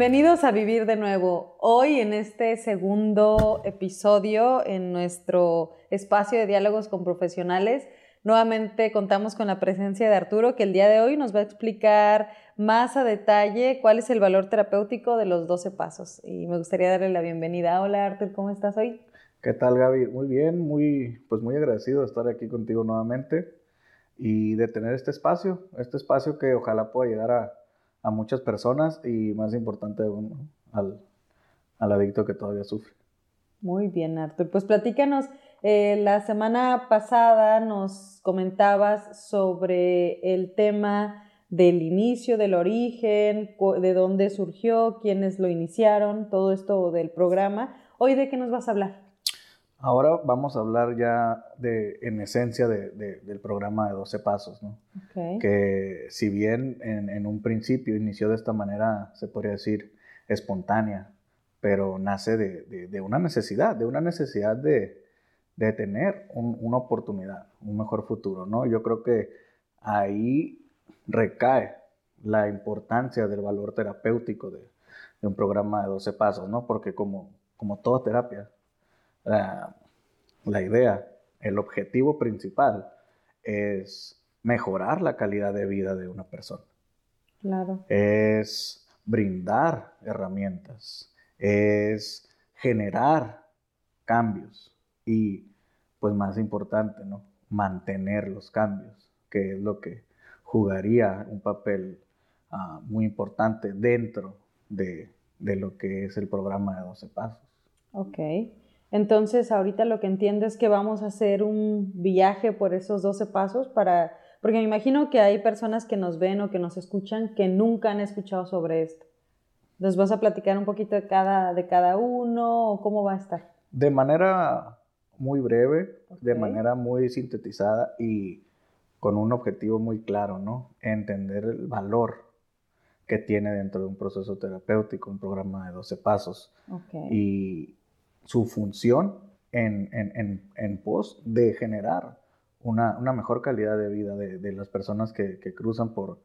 Bienvenidos a Vivir de nuevo. Hoy en este segundo episodio en nuestro espacio de diálogos con profesionales, nuevamente contamos con la presencia de Arturo, que el día de hoy nos va a explicar más a detalle cuál es el valor terapéutico de los 12 pasos. Y me gustaría darle la bienvenida. Hola Arturo, ¿cómo estás hoy? ¿Qué tal Gaby? Muy bien, muy, pues muy agradecido de estar aquí contigo nuevamente y de tener este espacio, este espacio que ojalá pueda llegar a a muchas personas y más importante al, adicto que todavía sufre. Muy bien, Artur. Pues platícanos, eh, la semana pasada nos comentabas sobre el tema del inicio, del origen, de dónde surgió, quiénes lo iniciaron, todo esto del programa. Hoy, ¿de qué nos vas a hablar? Ahora vamos a hablar ya de, en esencia del programa de 12 pasos, ¿no? Que si bien en, un principio inició de esta manera, se podría decir, espontánea, pero nace de, una necesidad, de una necesidad de, tener una oportunidad, un mejor futuro, ¿no? Yo creo que ahí recae la importancia del valor terapéutico de, un programa de 12 pasos, ¿no? Porque como, como toda terapia, la, idea, el objetivo principal es mejorar la calidad de vida de una persona. Claro. Es brindar herramientas, es generar cambios y, pues más importante, ¿no? Mantener los cambios, que es lo que jugaría un papel ah, muy importante dentro de, de, lo que es el programa de 12 pasos. Ok. Entonces, ahorita lo que entiendo es que vamos a hacer un viaje por esos 12 pasos para, porque me imagino que hay personas que nos ven o que nos escuchan que nunca han escuchado sobre esto. ¿Nos vas a platicar un poquito de cada, de cada uno o cómo va a estar? De manera muy breve, de manera muy sintetizada y con un objetivo muy claro, ¿no? Entender el valor que tiene dentro de un proceso terapéutico, un programa de 12 pasos. Okay. Y, su función en, pos de generar una, mejor calidad de vida de, las personas que, cruzan por,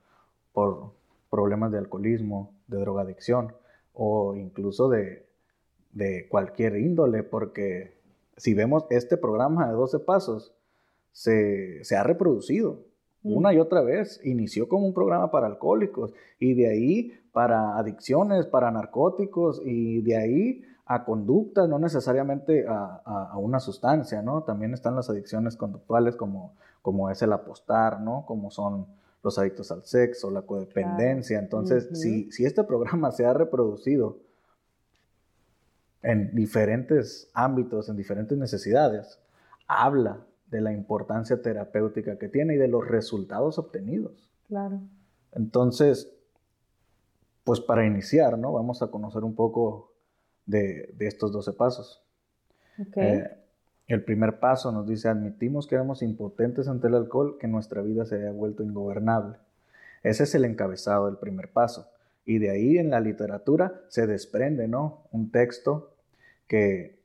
por problemas de alcoholismo, de drogadicción o incluso de, cualquier índole, porque si vemos este programa de 12 pasos, se, se ha reproducido mm. una y otra vez. Inició como un programa para alcohólicos y de ahí para adicciones, para narcóticos y de ahí a conductas, no necesariamente a, una sustancia, ¿no? También están las adicciones conductuales como, como es el apostar, ¿no? Como son los adictos al sexo, la codependencia. Entonces, si, si este programa se ha reproducido en diferentes ámbitos, en diferentes necesidades, habla de la importancia terapéutica que tiene y de los resultados obtenidos. Claro. Entonces, pues para iniciar, ¿no? Vamos a conocer un poco de, estos 12 pasos. Eh, el primer paso nos dice, admitimos que éramos impotentes ante el alcohol, que nuestra vida se haya vuelto ingobernable. Ese es el encabezado del primer paso. Y de ahí en la literatura se desprende, ¿no? Un texto que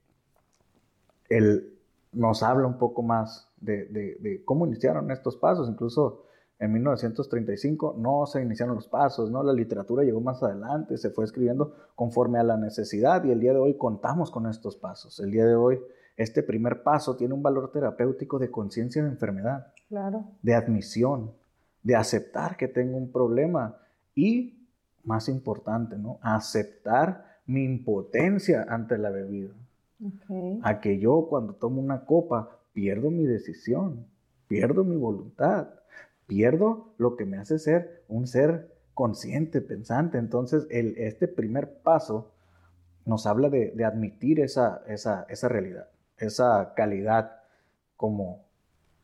nos habla un poco más de, de, cómo iniciaron estos pasos. Incluso en 1935 no se iniciaron los pasos, ¿no? La literatura llegó más adelante, se fue escribiendo conforme a la necesidad y el día de hoy contamos con estos pasos. El día de hoy este primer paso tiene un valor terapéutico de conciencia de enfermedad, claro. de admisión, de aceptar que tengo un problema y, más importante, ¿no? Aceptar mi impotencia ante la bebida. A que yo cuando tomo una copa pierdo mi decisión, pierdo mi voluntad, pierdo lo que me hace ser un ser consciente, pensante. Entonces, el, este primer paso nos habla de, admitir esa, esa, esa, realidad, esa calidad como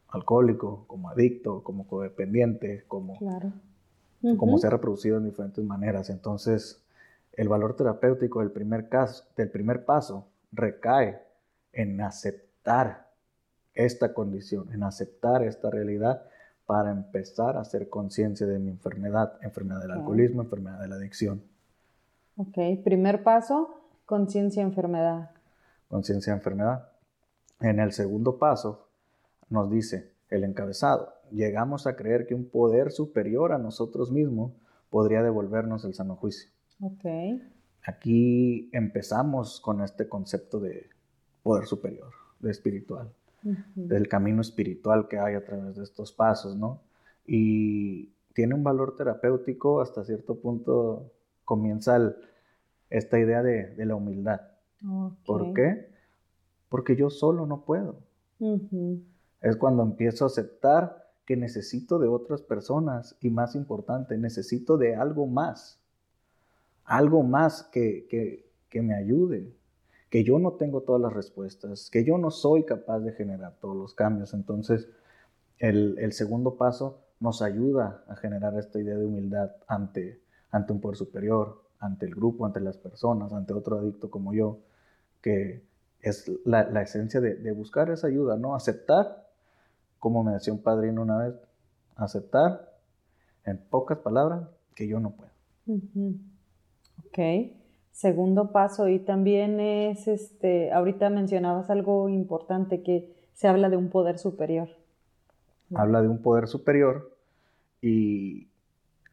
alcohólico, como adicto, como codependiente, como, como se ha reproducido en diferentes maneras. Entonces, el valor terapéutico del primer, caso, del primer paso recae en aceptar esta condición, en aceptar esta realidad para empezar a hacer conciencia de mi enfermedad, enfermedad del alcoholismo, enfermedad de la adicción. Ok, primer paso, conciencia enfermedad. Conciencia enfermedad. En el segundo paso nos dice el encabezado, llegamos a creer que un poder superior a nosotros mismos podría devolvernos el sano juicio. Ok. aquí empezamos con este concepto de poder superior, de espiritual, del camino espiritual que hay a través de estos pasos, ¿no? Y tiene un valor terapéutico hasta cierto punto, comienza esta idea de, la humildad. ¿Por qué? Porque yo solo no puedo. Es cuando empiezo a aceptar que necesito de otras personas y más importante, necesito de algo más. Algo más que, que me ayude, que yo no tengo todas las respuestas, que yo no soy capaz de generar todos los cambios. Entonces, el, segundo paso nos ayuda a generar esta idea de humildad ante, ante un poder superior, ante el grupo, ante las personas, ante otro adicto como yo, que es la, esencia de, buscar esa ayuda, ¿no? Aceptar, como me decía un padrino una vez, aceptar, en pocas palabras, que yo no puedo. Ok. Segundo paso, y también es, este, ahorita mencionabas algo importante, que se habla de un poder superior. Habla de un poder superior y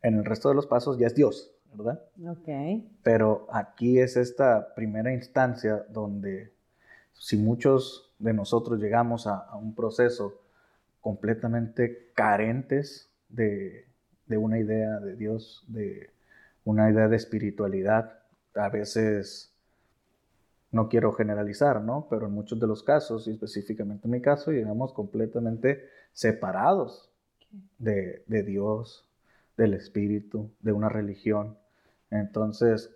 en el resto de los pasos ya es Dios, ¿verdad? Ok. Pero aquí es esta primera instancia donde si muchos de nosotros llegamos a, un proceso completamente carentes de, de una idea de Dios, de una idea de espiritualidad, a veces, no quiero generalizar, ¿no? Pero en muchos de los casos, y específicamente en mi caso, llegamos completamente separados de, Dios, del Espíritu, de una religión. Entonces,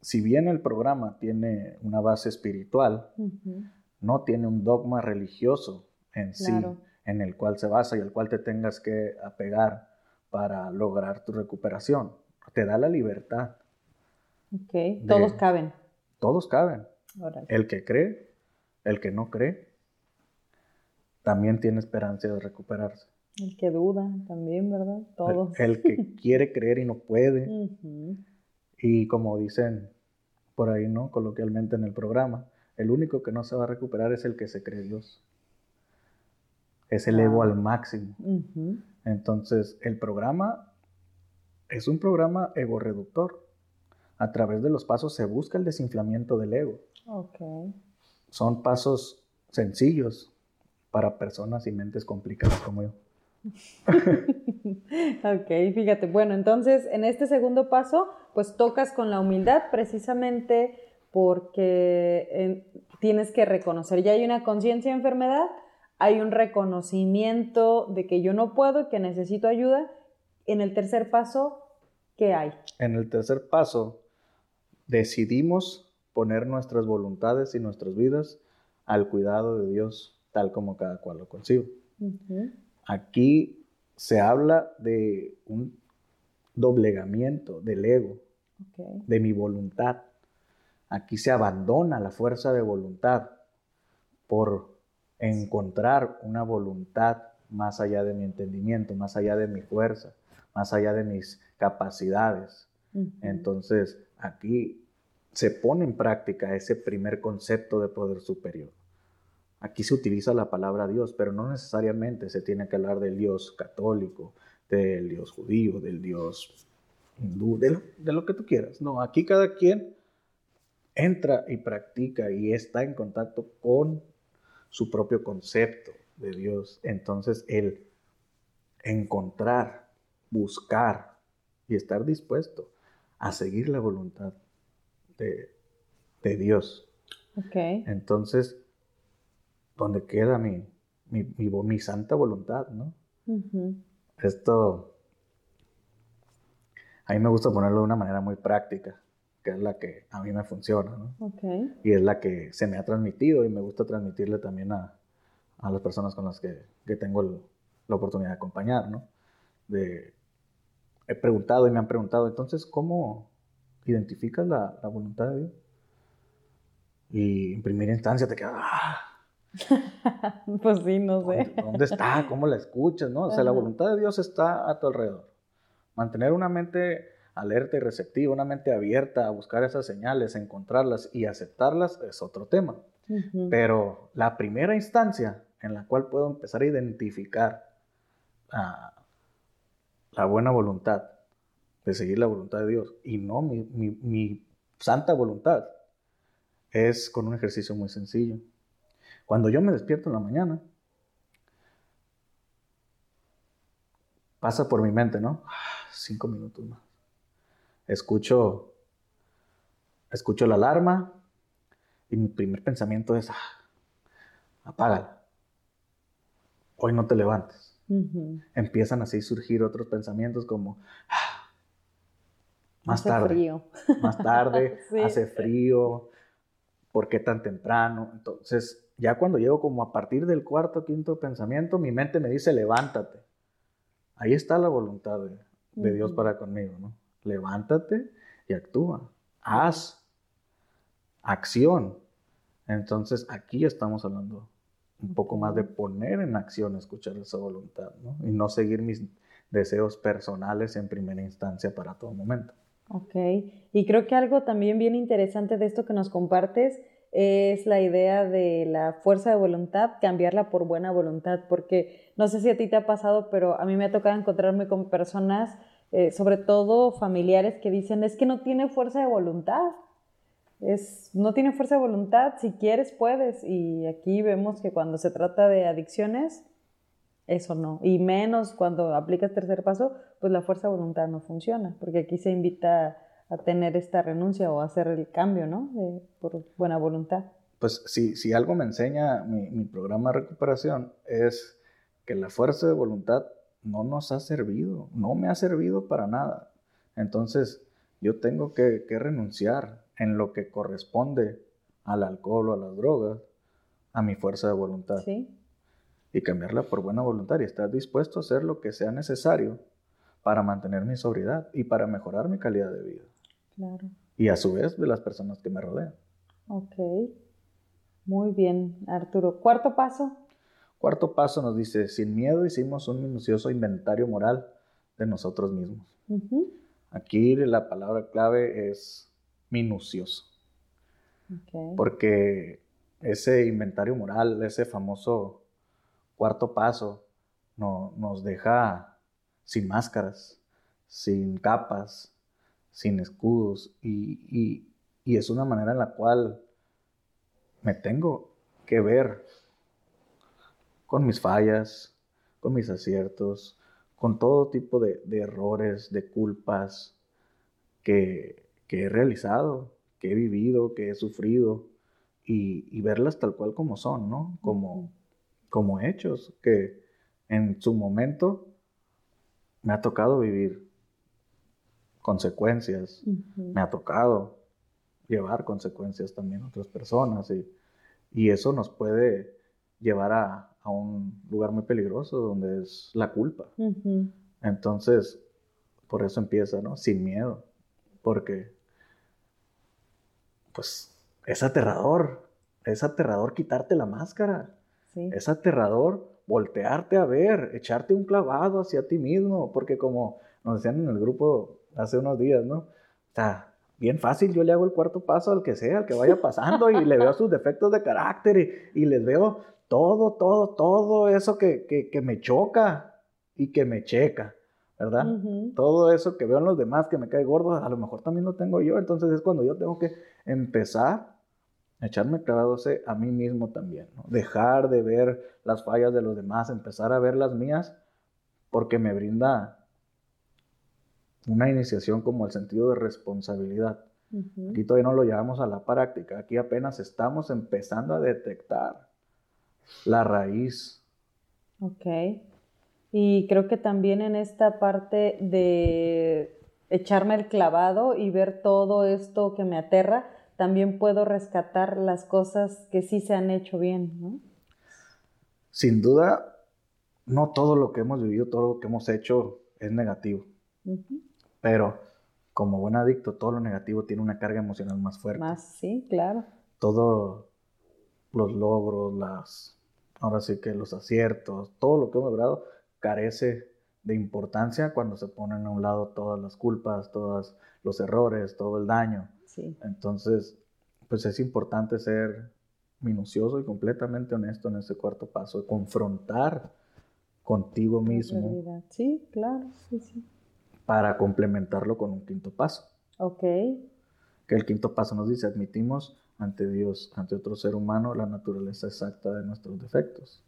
si bien el programa tiene una base espiritual, no tiene un dogma religioso en sí, en el cual se basa y al cual te tengas que apegar para lograr tu recuperación. Te da la libertad Ok, todos caben. Todos caben. El que cree, el que no cree, también tiene esperanza de recuperarse. El que duda también, ¿verdad? Todos. El, que quiere creer y no puede. Y como dicen por ahí, ¿no? Coloquialmente en el programa, el único que no se va a recuperar es el que se cree Dios. Es el ego al máximo. Entonces, el programa es un programa ego reductor a través de los pasos se busca el desinflamiento del ego. Son pasos sencillos para personas y mentes complicadas como yo. ok, fíjate. Bueno, entonces en este segundo paso, pues tocas con la humildad precisamente porque tienes que reconocer, ya hay una conciencia de enfermedad, hay un reconocimiento de que yo no puedo y que necesito ayuda. En el tercer paso, ¿qué hay? En el tercer paso, decidimos poner nuestras voluntades y nuestras vidas al cuidado de Dios, tal como cada cual lo concibe. Aquí se habla de un doblegamiento del ego, de mi voluntad. Aquí se abandona la fuerza de voluntad por encontrar una voluntad más allá de mi entendimiento, más allá de mi fuerza, más allá de mis capacidades. Entonces, aquí se pone en práctica ese primer concepto de poder superior. Aquí se utiliza la palabra Dios, pero no necesariamente se tiene que hablar del Dios católico, del Dios judío, del Dios hindú, de lo, de lo que tú quieras. No, aquí cada quien entra y practica y está en contacto con su propio concepto de Dios. Entonces, el encontrar, buscar y estar dispuesto a seguir la voluntad de, Dios. Okay. Entonces, ¿dónde queda mi, mi, santa voluntad, no? Esto, a mí me gusta ponerlo de una manera muy práctica, que es la que a mí me funciona, ¿no? Okay. Y es la que se me ha transmitido y me gusta transmitirle también a, las personas con las que, tengo la oportunidad de acompañar, ¿no? De, he preguntado y me han preguntado, entonces, ¿cómo, identificas la, voluntad de Dios. Y en primera instancia te quedas, ¡ah! pues sí, no sé. ¿Dónde está? ¿Cómo la escuchas? ¿no? O sea, la voluntad de Dios está a tu alrededor. Mantener una mente alerta y receptiva, una mente abierta a buscar esas señales, encontrarlas y aceptarlas es otro tema. Pero la primera instancia en la cual puedo empezar a identificar la buena voluntad de seguir la voluntad de Dios y no mi, santa voluntad es con un ejercicio muy sencillo. Cuando yo me despierto en la mañana, pasa por mi mente, ¿no? Cinco minutos más. Escucho, escucho la alarma y mi primer pensamiento es, ah, apágala. Hoy no te levantes. Empiezan así a surgir otros pensamientos como, ah, más tarde. Más tarde, hace frío, ¿por qué tan temprano? Entonces, ya cuando llego como a partir del cuarto o quinto pensamiento, mi mente me dice, levántate. Ahí está la voluntad de, Dios para conmigo, ¿no? Levántate y actúa. Haz acción. Entonces, aquí estamos hablando un poco más de poner en acción, escuchar esa voluntad, ¿no? Y no seguir mis deseos personales en primera instancia para todo momento. Ok, y creo que algo también bien interesante de esto que nos compartes es la idea de la fuerza de voluntad, cambiarla por buena voluntad, porque no sé si a ti te ha pasado, pero a mí me ha tocado encontrarme con personas, eh, sobre todo familiares, que dicen, es que no tiene fuerza de voluntad, es, no tiene fuerza de voluntad, si quieres puedes, y aquí vemos que cuando se trata de adicciones, eso no, y menos cuando aplicas tercer paso, pues la fuerza de voluntad no funciona, porque aquí se invita a tener esta renuncia o a hacer el cambio, ¿no? por buena voluntad. Pues si, si algo me enseña mi, mi, programa de recuperación es que la fuerza de voluntad no nos ha servido, no me ha servido para nada. Entonces yo tengo que, que renunciar en lo que corresponde al alcohol o a las drogas, a mi fuerza de voluntad. Sí. Y cambiarla por buena voluntad y estar dispuesto a hacer lo que sea necesario para mantener mi sobriedad y para mejorar mi calidad de vida. Claro. Y a su vez de las personas que me rodean. Ok. Muy bien, Arturo. Cuarto paso. Cuarto paso nos dice, sin miedo hicimos un minucioso inventario moral de nosotros mismos. Aquí la palabra clave es minucioso. Okay. Porque ese inventario moral, ese famoso cuarto paso, no, nos deja sin máscaras, sin capas, sin escudos y, es una manera en la cual me tengo que ver con mis fallas, con mis aciertos, con todo tipo de, errores, de culpas que, he realizado, que he vivido, que he sufrido y, verlas tal cual como son, ¿no? Como, como hechos que en su momento me ha tocado vivir consecuencias. Me ha tocado llevar consecuencias también a otras personas y, y eso nos puede llevar a, a, un lugar muy peligroso donde es la culpa. Entonces, por eso empieza, ¿no? Sin miedo, porque pues es aterrador, es aterrador quitarte la máscara, es aterrador voltearte a ver, echarte un clavado hacia ti mismo, porque como nos decían en el grupo hace unos días, ¿no? O sea, bien fácil, yo le hago el cuarto paso al que sea, al que vaya pasando y le veo sus defectos de carácter y, les veo todo, todo, todo eso que, que, me choca y que me checa, ¿verdad? Todo eso que veo en los demás que me cae gordo, a lo mejor también lo tengo yo, entonces es cuando yo tengo que empezar a echarme clavados a mí mismo también, ¿no? Dejar de ver las fallas de los demás, empezar a ver las mías, porque me brinda una iniciación como el sentido de responsabilidad. Aquí todavía no lo llevamos a la práctica, aquí apenas estamos empezando a detectar la raíz. Ok. Y creo que también en esta parte de echarme el clavado y ver todo esto que me aterra, también puedo rescatar las cosas que sí se han hecho bien, ¿no? Sin duda, no todo lo que hemos vivido, todo lo que hemos hecho es negativo. Pero como buen adicto, todo lo negativo tiene una carga emocional más fuerte. Más, sí, claro. Todos los logros, las, ahora sí que los aciertos, todo lo que hemos logrado carece de importancia cuando se ponen a un lado todas las culpas, todos los errores, todo el daño. Sí. Entonces, pues es importante ser minucioso y completamente honesto en ese cuarto paso, confrontar contigo mismo. Sí, claro, sí, sí para complementarlo con un quinto paso. Ok. Que el quinto paso nos dice, admitimos ante Dios, ante otro ser humano, la naturaleza exacta de nuestros defectos.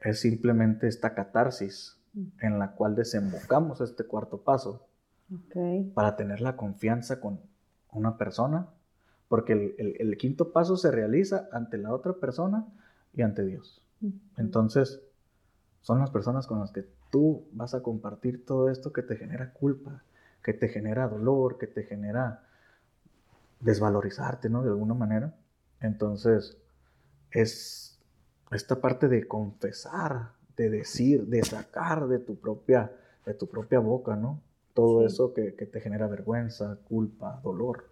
Es simplemente esta catarsis en la cual desembocamos este cuarto paso para tener la confianza con una persona, porque el, quinto paso se realiza ante la otra persona y ante Dios. Entonces, son las personas con las que tú vas a compartir todo esto que te genera culpa, que te genera dolor, que te genera desvalorizarte, ¿no? De alguna manera. Entonces, es esta parte de confesar, de decir, de sacar de tu propia, de tu propia boca, ¿no? Todo eso que, te genera vergüenza, culpa, dolor.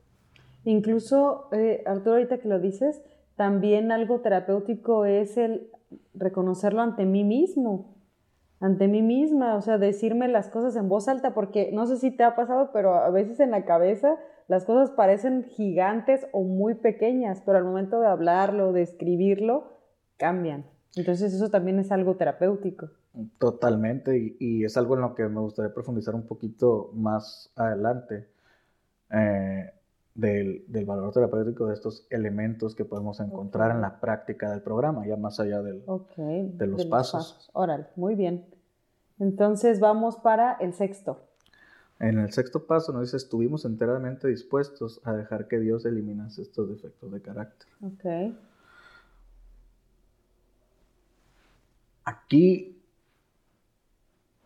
Incluso, eh, Arturo, ahorita que lo dices, también algo terapéutico es el reconocerlo ante mí mismo, ante mí misma, o sea, decirme las cosas en voz alta, porque no sé si te ha pasado, pero a veces en la cabeza las cosas parecen gigantes o muy pequeñas, pero al momento de hablarlo, de escribirlo, cambian. Entonces eso también es algo terapéutico. Totalmente, y, es algo en lo que me gustaría profundizar un poquito más adelante eh, del, valor terapéutico de estos elementos que podemos encontrar en la práctica del programa, ya más allá del, de, los, pasos. Órale, muy bien. Entonces vamos para el sexto. En el sexto paso nos dice, estuvimos enteramente dispuestos a dejar que Dios eliminase estos defectos de carácter. Ok. Aquí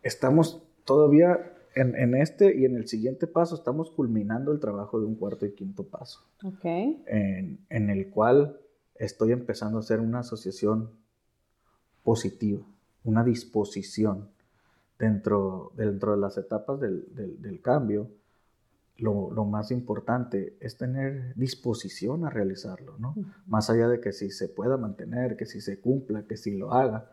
estamos todavía en, este y en el siguiente paso, estamos culminando el trabajo de un cuarto y quinto paso. Ok. En, en el cual estoy empezando a hacer una asociación positiva, una disposición dentro, dentro de las etapas del, del, cambio. Lo, lo, más importante es tener disposición a realizarlo, ¿no? Más allá de que si se pueda mantener, que si se cumpla, que si lo haga,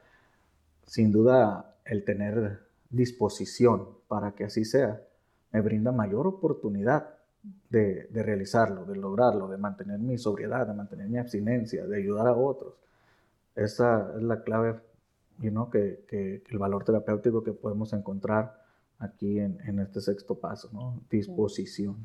sin duda el tener disposición para que así sea me brinda mayor oportunidad de, realizarlo, de lograrlo, de mantener mi sobriedad, de mantener mi abstinencia, de ayudar a otros. Esa es la clave, you know, que, que, el valor terapéutico que podemos encontrar aquí en, este sexto paso, ¿no? Disposición.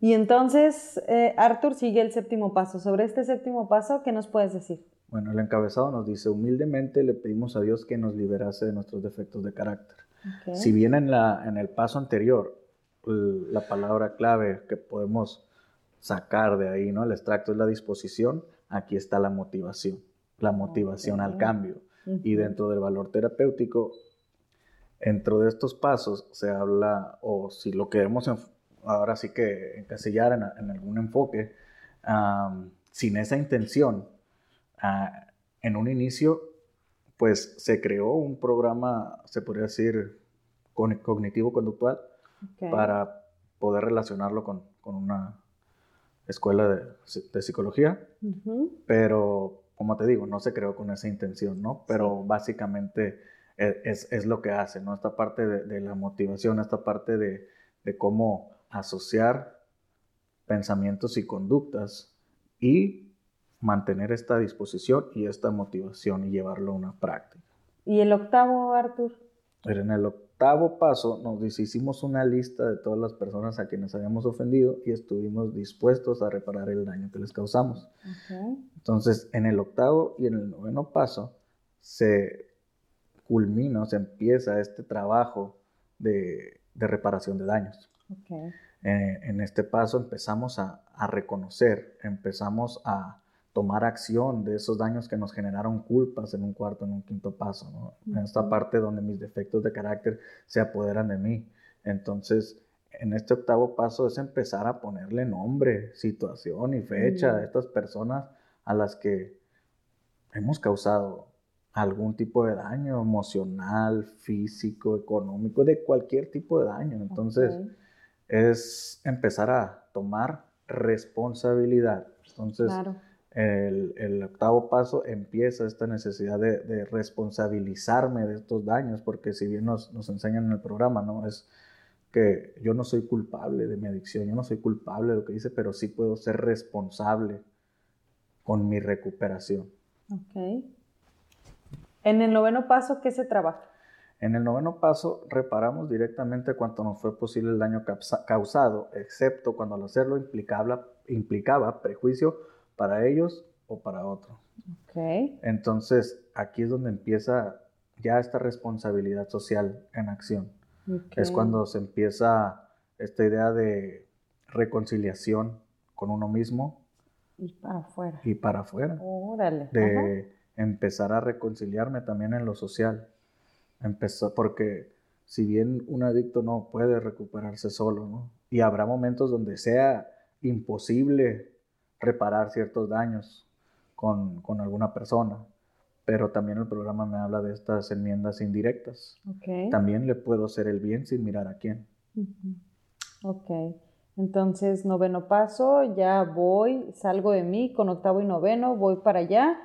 Y entonces, eh, Arthur sigue el séptimo paso. Sobre este séptimo paso, ¿qué nos puedes decir? Bueno, el encabezado nos dice, humildemente le pedimos a Dios que nos liberase de nuestros defectos de carácter. Si bien en, la, en el paso anterior, la palabra clave que podemos sacar de ahí, ¿no? El extracto es la disposición, aquí está la motivación, la motivación al cambio. Y dentro del valor terapéutico, dentro de estos pasos se habla, o si lo queremos ahora sí que encasillar en, algún enfoque, sin esa intención, Ah, en un inicio, pues se creó un programa, se podría decir, cognitivo-conductual para poder relacionarlo con, una escuela de, psicología, pero como te digo, no se creó con esa intención, ¿no? Pero básicamente e, es, lo que hace, ¿no? Esta parte de, la motivación, esta parte de, de, cómo asociar pensamientos y conductas y mantener esta disposición y esta motivación y llevarlo a una práctica. ¿Y el octavo? Pero en el octavo paso nos hicimos una lista de todas las personas a quienes habíamos ofendido y estuvimos dispuestos a reparar el daño que les causamos. Entonces, en el octavo y en el noveno paso se culmina, se empieza este trabajo de, reparación de daños. Eh, en este paso empezamos a reconocer, empezamos a, tomar acción de esos daños que nos generaron culpas en un cuarto, en un quinto paso, ¿no? En esta parte donde mis defectos de carácter se apoderan de mí. Entonces, en este octavo paso es empezar a ponerle nombre, situación y fecha a estas personas a las que hemos causado algún tipo de daño emocional, físico, económico, de cualquier tipo de daño. Entonces, es empezar a tomar responsabilidad. Entonces, claro el, octavo paso empieza esta necesidad de, responsabilizarme de estos daños, porque si bien nos, enseñan en el programa, ¿no? Es que yo no soy culpable de mi adicción, yo no soy culpable de lo que hice, pero sí puedo ser responsable con mi recuperación. Ok. En el noveno paso, ¿qué se trabaja? En el noveno paso, reparamos directamente cuanto nos fue posible el daño causado, excepto cuando al hacerlo implicaba, implicaba prejuicio para ellos o para otros. Okay. Entonces, aquí es donde empieza ya esta responsabilidad social en acción. Es cuando se empieza esta idea de reconciliación con uno mismo. Y para afuera. Y para afuera. Órale. De empezar a reconciliarme también en lo social. Empezó, porque si bien un adicto no puede recuperarse solo, ¿no? Y habrá momentos donde sea imposible reparar ciertos daños con, con alguna persona pero también el programa me habla de estas enmiendas indirectas. Okay. También le puedo hacer el bien sin mirar a quién. Ok, entonces noveno paso, ya voy, salgo de mí con octavo y noveno, voy para allá,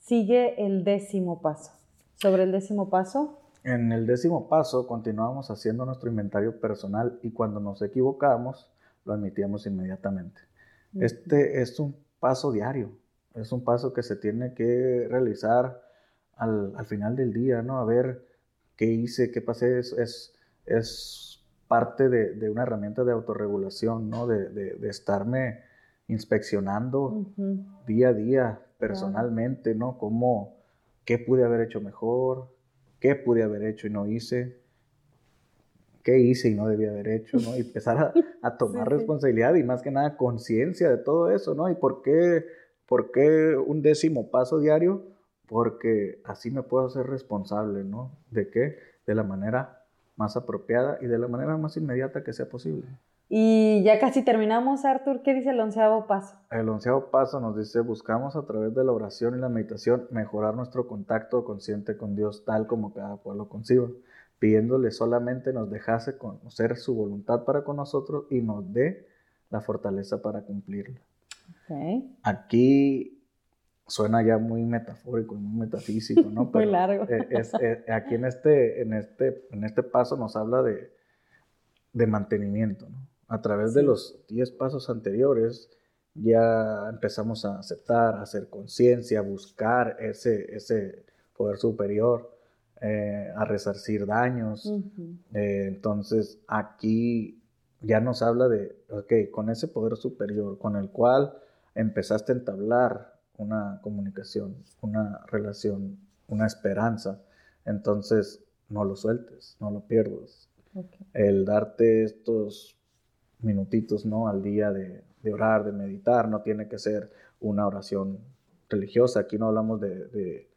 sigue el décimo paso. ¿Sobre el décimo paso? En el décimo paso continuamos haciendo nuestro inventario personal y cuando nos equivocamos lo admitíamos inmediatamente. Este es un paso diario, es un paso que se tiene que realizar al, al, final del día, ¿no? A ver qué hice, qué pasé, es, es, es parte de, de, una herramienta de autorregulación, ¿no? De, de, de estarme inspeccionando día a día personalmente, ¿no? Cómo, qué pude haber hecho mejor, qué pude haber hecho y no hice, qué hice y no debía haber hecho, ¿no? Y empezar a, a tomar responsabilidad y más que nada conciencia de todo eso, ¿no? Y por qué, por qué un décimo paso diario, porque así me puedo hacer responsable, ¿no? ¿De qué? De la manera más apropiada y de la manera más inmediata que sea posible. Y ya casi terminamos, Arthur. ¿Qué dice el onceavo paso? El onceavo paso nos dice, buscamos a través de la oración y la meditación mejorar nuestro contacto consciente con Dios tal como cada pueblo conciba, pidiéndole solamente nos dejase conocer su voluntad para con nosotros y nos dé la fortaleza para cumplirla. Okay. Aquí suena ya muy metafórico, muy metafísico, ¿no? muy largo. Eh, eh, aquí en este, en, este, en este paso nos habla de, de mantenimiento, ¿no? A través de los 10 pasos anteriores ya empezamos a aceptar, a hacer conciencia, a buscar ese, ese poder superior, eh, a resarcir daños. entonces aquí ya nos habla de, ok, con ese poder superior con el cual empezaste a entablar una comunicación, una relación, una esperanza, entonces no lo sueltes, no lo pierdas. El darte estos minutitos ¿no? al día de, orar, de meditar, no tiene que ser una oración religiosa, aquí no hablamos de,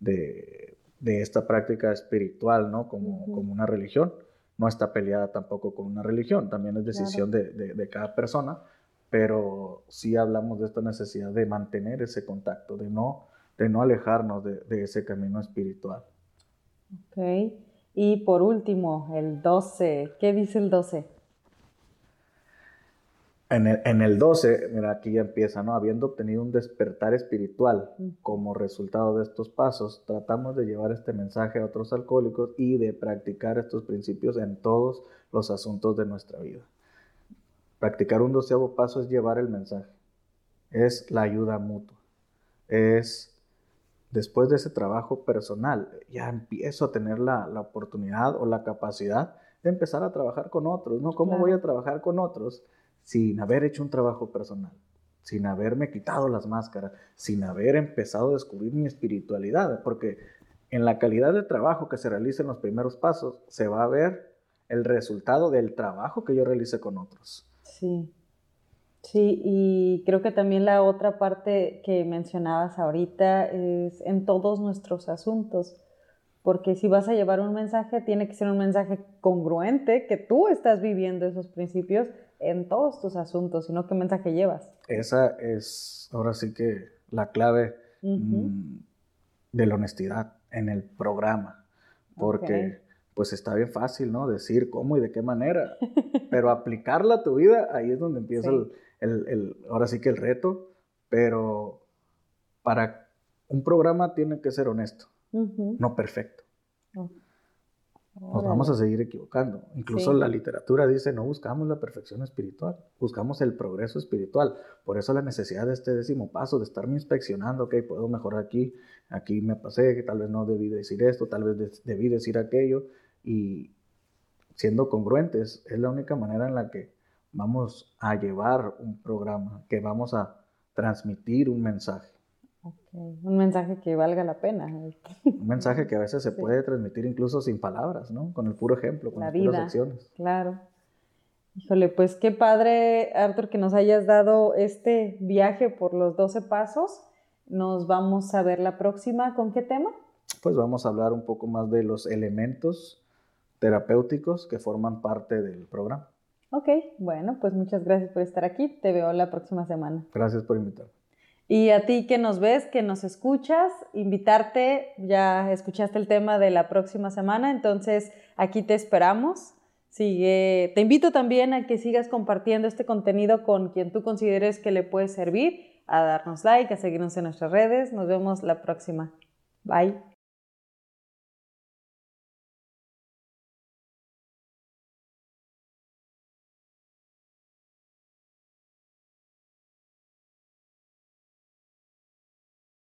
de, esta práctica espiritual ¿no? como, como, una religión, no está peleada tampoco con una religión, también es decisión de cada persona, pero sí hablamos de esta necesidad de mantener ese contacto, de no, de no alejarnos de, ese camino espiritual. Ok. Y por último, el 12. ¿Qué dice el 12? En el, en el 12, mira, aquí ya empieza, ¿no? Habiendo obtenido un despertar espiritual como resultado de estos pasos, tratamos de llevar este mensaje a otros alcohólicos y de practicar estos principios en todos los asuntos de nuestra vida. Practicar un doceavo paso es llevar el mensaje, es la ayuda mutua, es después de ese trabajo personal, ya empiezo a tener la, oportunidad o la capacidad de empezar a trabajar con otros, ¿no? ¿Cómo voy a trabajar con otros sin haber hecho un trabajo personal? sin haberme quitado las máscaras, sin haber empezado a descubrir mi espiritualidad, porque en la calidad de trabajo que se realiza en los primeros pasos se va a ver el resultado del trabajo que yo realice con otros. Sí, sí, y creo que también la otra parte que mencionabas ahorita es en todos nuestros asuntos, porque si vas a llevar un mensaje, tiene que ser un mensaje congruente, que tú estás viviendo esos principios en todos tus asuntos, sino qué mensaje llevas. Esa es ahora sí que la clave mm, de la honestidad en el programa, porque pues está bien fácil, ¿no? Decir cómo y de qué manera, pero aplicarla a tu vida, ahí es donde empieza el, ahora sí que el reto, pero para un programa tiene que ser honesto, no perfecto. Nos vamos a seguir equivocando. Incluso la literatura dice, no buscamos la perfección espiritual, buscamos el progreso espiritual. Por eso la necesidad de este décimo paso, de estarme inspeccionando, ok, puedo mejorar aquí, aquí me pasé, que tal vez no debí decir esto, tal vez debí decir aquello, y siendo congruentes, es la única manera en la que vamos a llevar un programa, que vamos a transmitir un mensaje. Un mensaje que valga la pena. Un mensaje que a veces se puede transmitir incluso sin palabras, ¿no? Con el puro ejemplo, con las puras acciones. Claro. Híjole, pues qué padre, Arthur, que nos hayas dado este viaje por los 12 pasos. Nos vamos a ver la próxima. ¿Con qué tema? Pues vamos a hablar un poco más de los elementos terapéuticos que forman parte del programa. Ok, bueno, pues muchas gracias por estar aquí. Te veo la próxima semana. Gracias por invitarme. Y a ti que nos ves, que nos escuchas, invitarte, ya escuchaste el tema de la próxima semana, entonces aquí te esperamos. Sigue, te invito también a que sigas compartiendo este contenido con quien tú consideres que le puede servir, a darnos like, a seguirnos en nuestras redes. Nos vemos la próxima. Bye.